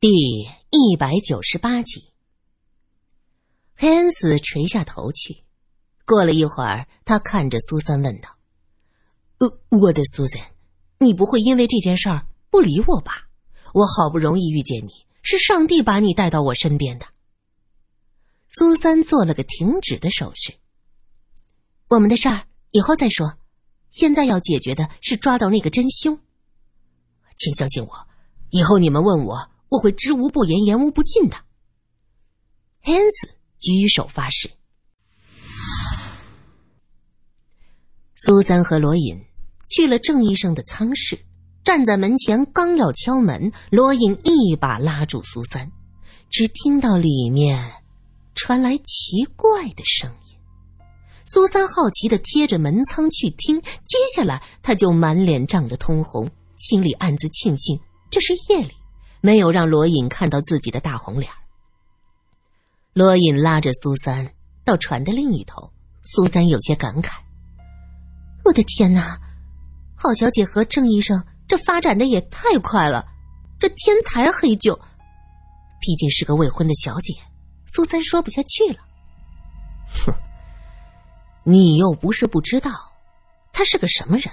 第一百九十八集，黑恩斯垂下头去。过了一会儿，他看着苏三问道：“呃，我的苏三，你不会因为这件事儿不理我吧？我好不容易遇见你，是上帝把你带到我身边的。”苏三做了个停止的手势。我们的事儿以后再说，现在要解决的是抓到那个真凶。请相信我，以后你们问我。我会知无不言，言无不尽的。汉斯举手发誓。苏三和罗隐去了郑医生的舱室，站在门前，刚要敲门，罗隐一把拉住苏三，只听到里面传来奇怪的声音。苏三好奇的贴着门舱去听，接下来他就满脸涨得通红，心里暗自庆幸这是夜里。没有让罗隐看到自己的大红脸。罗隐拉着苏三到船的另一头，苏三有些感慨：“我的天哪，郝小姐和郑医生这发展的也太快了，这天才黑就……毕竟是个未婚的小姐。”苏三说不下去了：“哼，你又不是不知道，他是个什么人？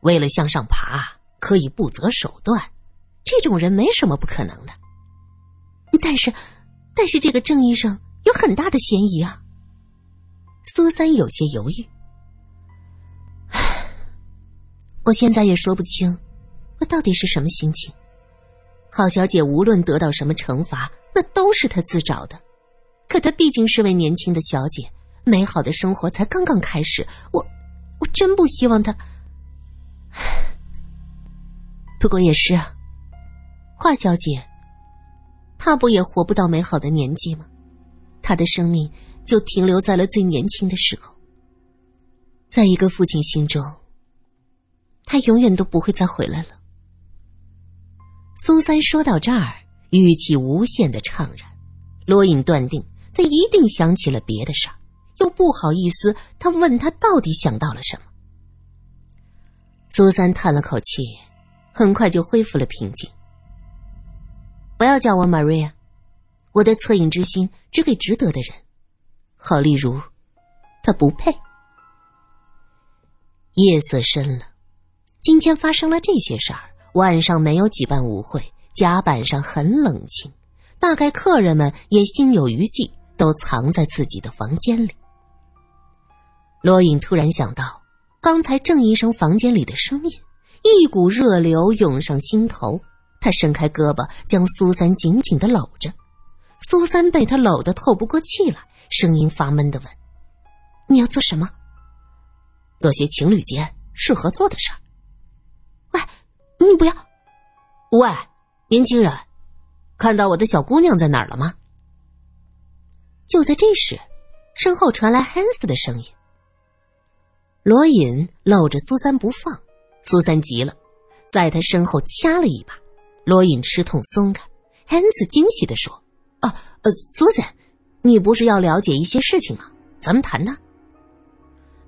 为了向上爬，可以不择手段。”这种人没什么不可能的，但是，但是这个郑医生有很大的嫌疑啊。苏三有些犹豫，我现在也说不清，我到底是什么心情。郝小姐无论得到什么惩罚，那都是她自找的。可她毕竟是位年轻的小姐，美好的生活才刚刚开始。我，我真不希望她。不过也是啊。华小姐，她不也活不到美好的年纪吗？她的生命就停留在了最年轻的时候。在一个父亲心中，他永远都不会再回来了。苏三说到这儿，语气无限的怅然。罗隐断定他一定想起了别的事儿，又不好意思，他问他到底想到了什么。苏三叹了口气，很快就恢复了平静。不要叫我 Maria，我的恻隐之心只给值得的人。好，例如，他不配。夜色深了，今天发生了这些事儿。晚上没有举办舞会，甲板上很冷清，大概客人们也心有余悸，都藏在自己的房间里。罗隐突然想到刚才郑医生房间里的声音，一股热流涌上心头。他伸开胳膊，将苏三紧紧的搂着。苏三被他搂得透不过气来，声音发闷的问：“你要做什么？做些情侣间适合做的事儿。”“喂，你不要！”“喂，年轻人，看到我的小姑娘在哪儿了吗？”就在这时，身后传来汉斯的声音。罗隐搂着苏三不放，苏三急了，在他身后掐了一把。罗隐吃痛松开，汉斯惊喜的说：“啊，呃，苏珊，你不是要了解一些事情吗？咱们谈谈。”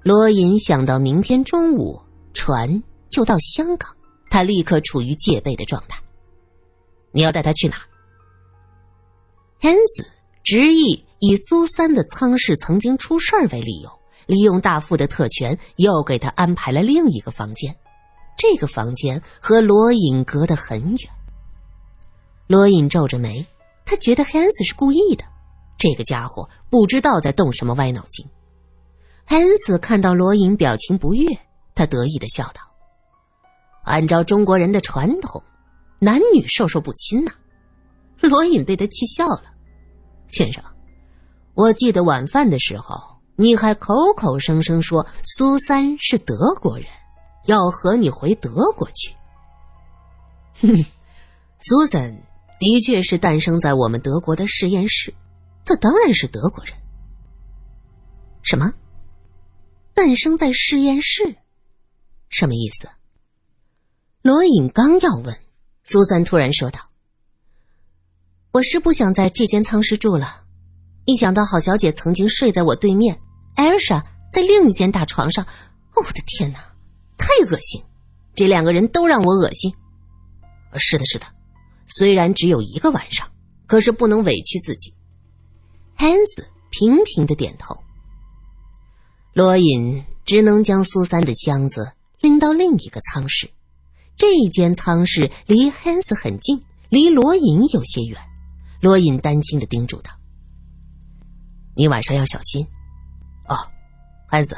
罗隐想到明天中午船就到香港，他立刻处于戒备的状态。你要带他去哪？汉斯执意以苏三的舱室曾经出事儿为理由，利用大副的特权，又给他安排了另一个房间。这个房间和罗隐隔得很远。罗隐皱着眉，他觉得汉斯是故意的，这个家伙不知道在动什么歪脑筋。汉斯看到罗隐表情不悦，他得意的笑道：“按照中国人的传统，男女授受不亲呐。”罗隐被他气笑了：“先生，我记得晚饭的时候，你还口口声声说苏三是德国人，要和你回德国去。”哼，苏三。的确是诞生在我们德国的实验室，他当然是德国人。什么？诞生在实验室？什么意思？罗隐刚要问，苏三突然说道：“我是不想在这间舱室住了，一想到郝小姐曾经睡在我对面，艾尔莎在另一间大床上，我的天哪，太恶心！这两个人都让我恶心。是的，是的。”虽然只有一个晚上，可是不能委屈自己。汉斯频频的点头。罗隐只能将苏三的箱子拎到另一个舱室。这间舱室离汉斯很近，离罗隐有些远。罗隐担心的叮嘱他：“你晚上要小心。哦，汉斯，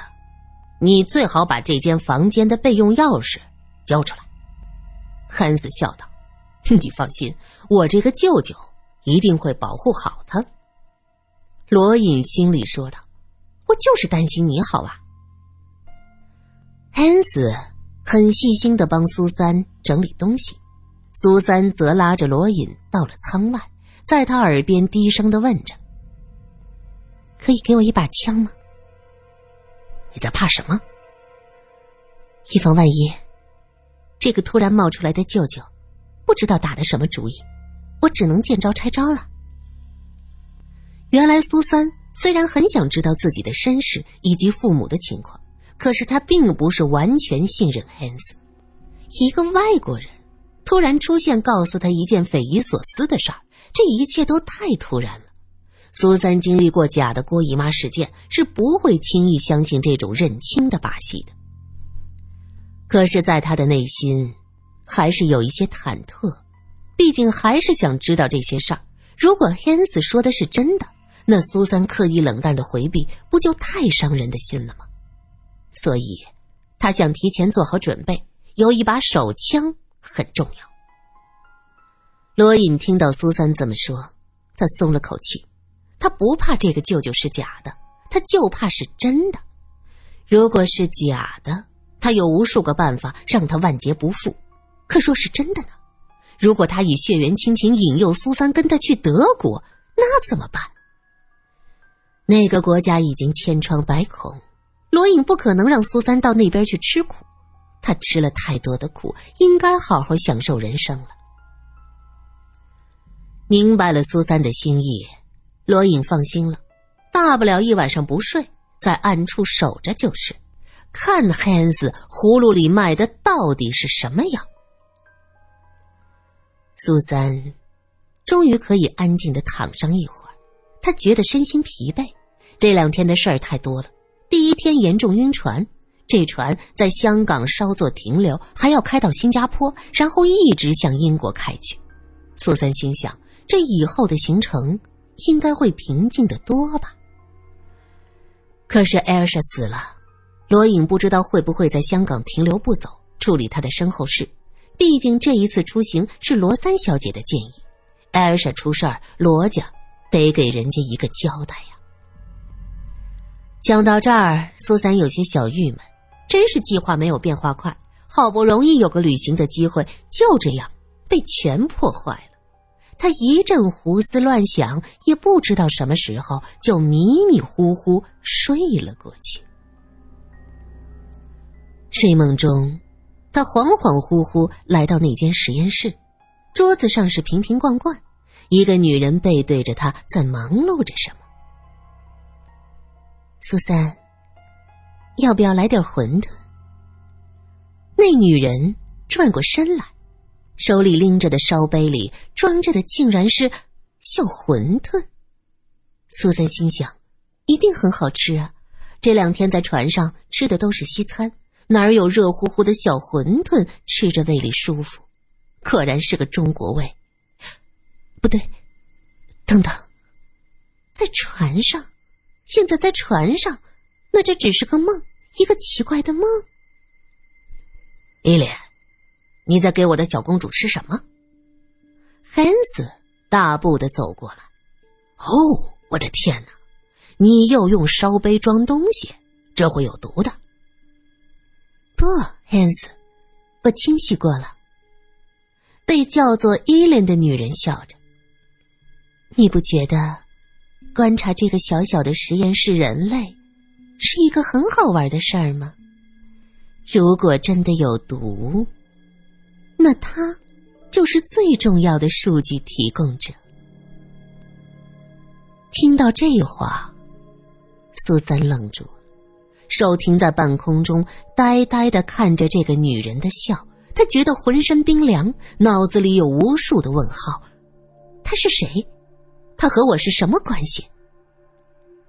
你最好把这间房间的备用钥匙交出来。”汉斯笑道：“你放心，我这个舅舅一定会保护好他。”罗隐心里说道：“我就是担心你好啊。”恩斯很细心的帮苏三整理东西，苏三则拉着罗隐到了舱外，在他耳边低声的问着：“可以给我一把枪吗？你在怕什么？以防万一。”这个突然冒出来的舅舅，不知道打的什么主意，我只能见招拆招了。原来苏三虽然很想知道自己的身世以及父母的情况，可是他并不是完全信任汉斯。一个外国人突然出现，告诉他一件匪夷所思的事儿，这一切都太突然了。苏三经历过假的郭姨妈事件，是不会轻易相信这种认亲的把戏的。可是，在他的内心，还是有一些忐忑，毕竟还是想知道这些事儿。如果汉斯说的是真的，那苏三刻意冷淡的回避，不就太伤人的心了吗？所以，他想提前做好准备，有一把手枪很重要。罗隐听到苏三这么说，他松了口气。他不怕这个舅舅是假的，他就怕是真的。如果是假的，他有无数个办法让他万劫不复，可若是真的呢？如果他以血缘亲情引诱苏三跟他去德国，那怎么办？那个国家已经千疮百孔，罗隐不可能让苏三到那边去吃苦。他吃了太多的苦，应该好好享受人生了。明白了苏三的心意，罗隐放心了，大不了一晚上不睡，在暗处守着就是。看汉斯葫芦里卖的到底是什么药？苏三终于可以安静的躺上一会儿，他觉得身心疲惫。这两天的事儿太多了。第一天严重晕船，这船在香港稍作停留，还要开到新加坡，然后一直向英国开去。苏三心想，这以后的行程应该会平静的多吧。可是艾尔莎死了。罗颖不知道会不会在香港停留不走，处理他的身后事。毕竟这一次出行是罗三小姐的建议，艾尔莎出事儿，罗家得给人家一个交代呀。讲到这儿，苏三有些小郁闷，真是计划没有变化快，好不容易有个旅行的机会，就这样被全破坏了。他一阵胡思乱想，也不知道什么时候就迷迷糊糊睡了过去。睡梦中，他恍恍惚惚来到那间实验室，桌子上是瓶瓶罐罐，一个女人背对着他在忙碌着什么。苏三，要不要来点馄饨？那女人转过身来，手里拎着的烧杯里装着的竟然是小馄饨。苏三心想，一定很好吃啊！这两天在船上吃的都是西餐。哪儿有热乎乎的小馄饨，吃着胃里舒服，果然是个中国味。不对，等等，在船上，现在在船上，那这只是个梦，一个奇怪的梦。伊莲，你在给我的小公主吃什么？汉斯大步的走过来。哦，我的天哪！你又用烧杯装东西，这会有毒的。不，汉斯，我清洗过了。被叫做伊莲的女人笑着。你不觉得观察这个小小的实验室人类是一个很好玩的事儿吗？如果真的有毒，那他就是最重要的数据提供者。听到这话，苏三愣住。手停在半空中，呆呆的看着这个女人的笑，他觉得浑身冰凉，脑子里有无数的问号。他是谁？他和我是什么关系？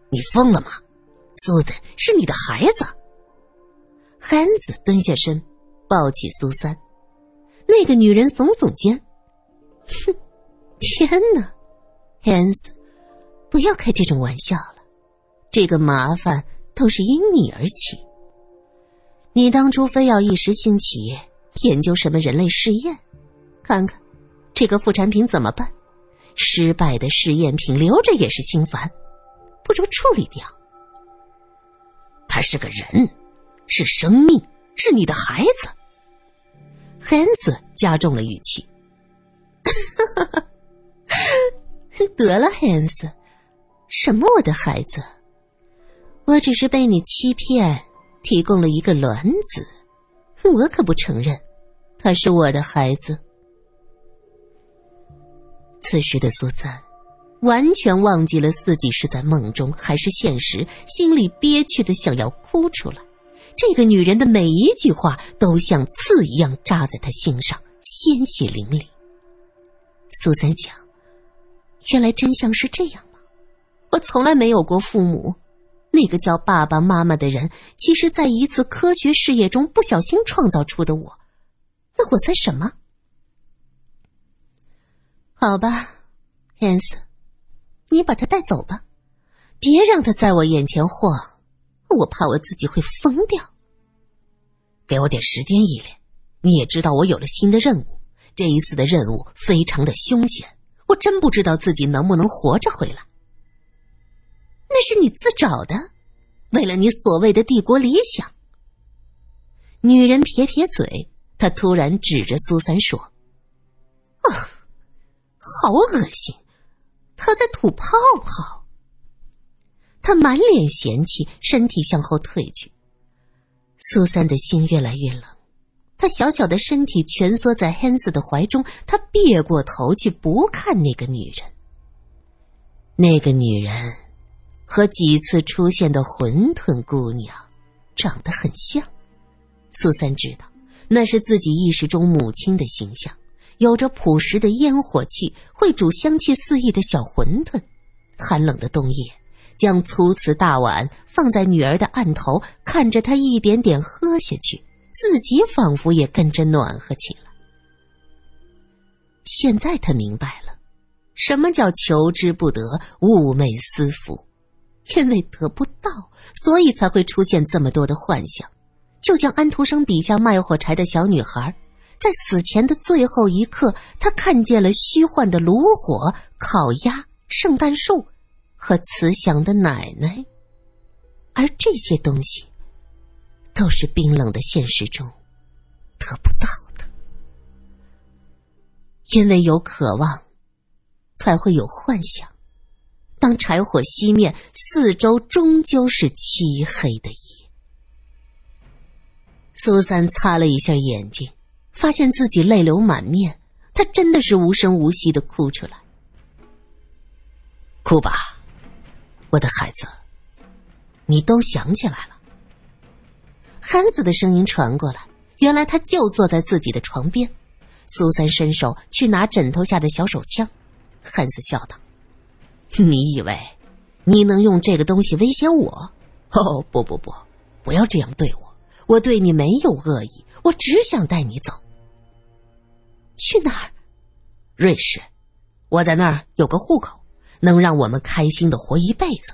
你疯了吗？苏珊是你的孩子。汉斯蹲下身，抱起苏珊。那个女人耸耸肩，哼，天哪，汉斯，不要开这种玩笑了。这个麻烦都是因你而起。你当初非要一时兴起研究什么人类试验，看看这个副产品怎么办？失败的试验品留着也是心烦，不如处理掉。他是个人，是生命，是你的孩子。汉斯加重了语气：“ 得了，汉斯，什么我的孩子？我只是被你欺骗，提供了一个卵子，我可不承认他是我的孩子。”此时的苏三，完全忘记了自己是在梦中还是现实，心里憋屈的想要哭出来。这个女人的每一句话都像刺一样扎在他心上，鲜血淋漓。苏三想，原来真相是这样吗？我从来没有过父母，那个叫爸爸妈妈的人，其实在一次科学事业中不小心创造出的我，那我算什么？好吧，汉斯，你把他带走吧，别让他在我眼前晃，我怕我自己会疯掉。给我点时间，依恋，你也知道我有了新的任务，这一次的任务非常的凶险，我真不知道自己能不能活着回来。那是你自找的，为了你所谓的帝国理想。女人撇撇嘴，她突然指着苏三说：“啊。”好恶心！他在吐泡泡。他满脸嫌弃，身体向后退去。苏三的心越来越冷，他小小的身体蜷缩在汉斯的怀中，他别过头去不看那个女人。那个女人和几次出现的馄饨姑娘长得很像。苏三知道，那是自己意识中母亲的形象。有着朴实的烟火气，会煮香气四溢的小馄饨。寒冷的冬夜，将粗瓷大碗放在女儿的案头，看着她一点点喝下去，自己仿佛也跟着暖和起来。现在他明白了，什么叫求之不得，寤寐思服。因为得不到，所以才会出现这么多的幻想。就像安徒生笔下卖火柴的小女孩。在死前的最后一刻，她看见了虚幻的炉火、烤鸭、圣诞树和慈祥的奶奶，而这些东西都是冰冷的现实中得不到的。因为有渴望，才会有幻想。当柴火熄灭，四周终究是漆黑的夜。苏三擦了一下眼睛。发现自己泪流满面，他真的是无声无息的哭出来。哭吧，我的孩子，你都想起来了。汉斯的声音传过来，原来他就坐在自己的床边。苏三伸手去拿枕头下的小手枪，汉斯笑道：“你以为你能用这个东西威胁我？哦，不不不，不要这样对我，我对你没有恶意，我只想带你走。”去哪儿？瑞士，我在那儿有个户口，能让我们开心的活一辈子。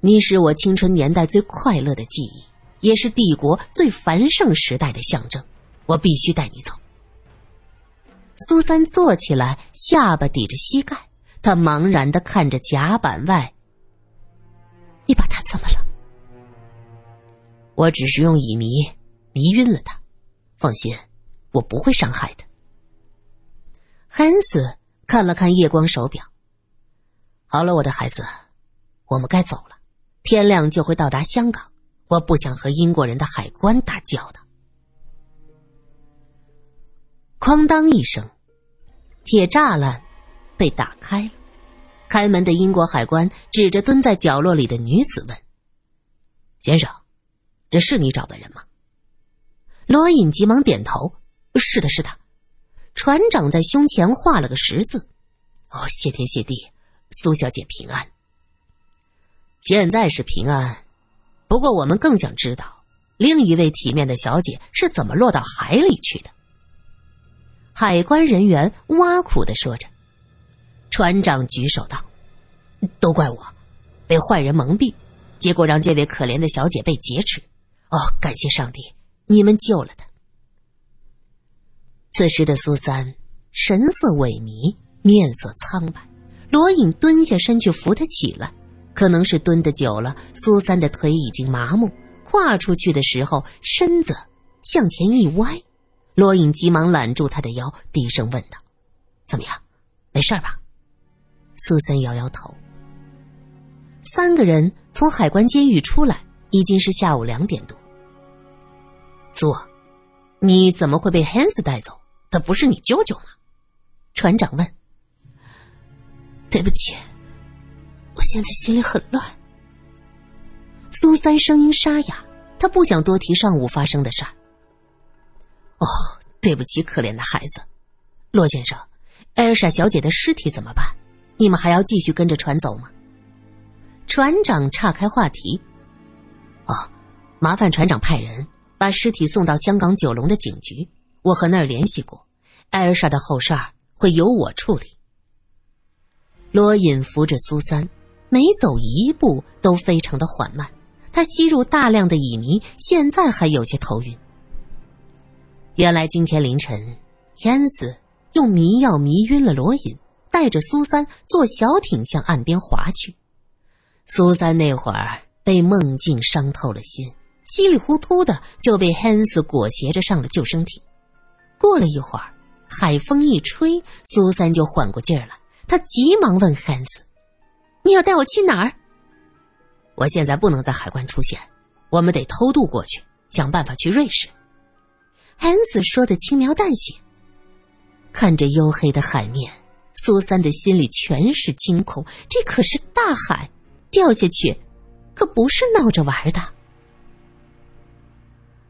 你是我青春年代最快乐的记忆，也是帝国最繁盛时代的象征。我必须带你走。苏三坐起来，下巴抵着膝盖，他茫然的看着甲板外。你把他怎么了？我只是用乙醚迷晕了他，放心，我不会伤害的。汉斯看了看夜光手表。好了，我的孩子，我们该走了。天亮就会到达香港，我不想和英国人的海关打交道。哐当一声，铁栅栏被打开了。开门的英国海关指着蹲在角落里的女子问：“先生，这是你找的人吗？”罗隐急忙点头：“是的，是的。船长在胸前画了个十字。哦，谢天谢地，苏小姐平安。现在是平安，不过我们更想知道另一位体面的小姐是怎么落到海里去的。海关人员挖苦的说着。船长举手道：“都怪我，被坏人蒙蔽，结果让这位可怜的小姐被劫持。哦，感谢上帝，你们救了她。”此时的苏三神色萎靡，面色苍白。罗隐蹲下身去扶他起来，可能是蹲得久了，苏三的腿已经麻木，跨出去的时候身子向前一歪。罗隐急忙揽住他的腰，低声问道：“怎么样？没事吧？”苏三摇摇头。三个人从海关监狱出来，已经是下午两点多。苏，你怎么会被 Hans 带走？他不是你舅舅吗？船长问。对不起，我现在心里很乱。苏三声音沙哑，他不想多提上午发生的事儿。哦，对不起，可怜的孩子，洛先生，艾尔莎小姐的尸体怎么办？你们还要继续跟着船走吗？船长岔开话题。哦，麻烦船长派人把尸体送到香港九龙的警局。我和那儿联系过，艾尔莎的后事儿会由我处理。罗隐扶着苏三，每走一步都非常的缓慢。他吸入大量的乙醚，现在还有些头晕。原来今天凌晨，天斯用迷药迷晕了罗隐，带着苏三坐小艇向岸边划去。苏三那会儿被梦境伤透了心，稀里糊涂的就被 Hans 裹挟着上了救生艇。过了一会儿，海风一吹，苏三就缓过劲儿来。他急忙问汉斯：“你要带我去哪儿？”我现在不能在海关出现，我们得偷渡过去，想办法去瑞士。汉斯说的轻描淡写。看着黝黑的海面，苏三的心里全是惊恐。这可是大海，掉下去可不是闹着玩的。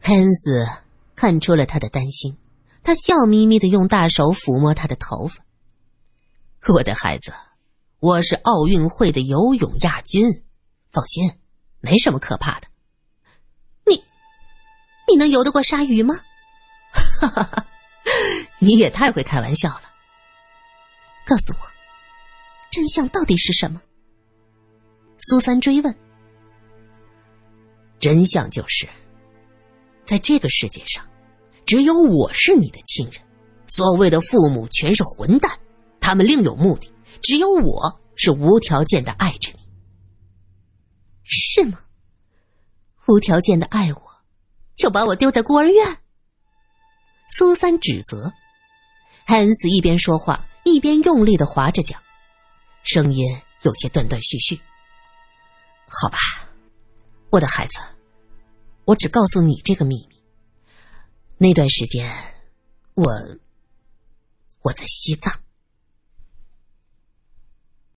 恩斯看出了他的担心。他笑眯眯的用大手抚摸他的头发。我的孩子，我是奥运会的游泳亚军，放心，没什么可怕的。你，你能游得过鲨鱼吗？哈哈哈，你也太会开玩笑了。告诉我，真相到底是什么？苏三追问。真相就是，在这个世界上。只有我是你的亲人，所谓的父母全是混蛋，他们另有目的。只有我是无条件的爱着你，是吗？无条件的爱我，就把我丢在孤儿院？苏三指责，汉斯一边说话一边用力的划着桨，声音有些断断续续。好吧，我的孩子，我只告诉你这个秘密。那段时间，我我在西藏。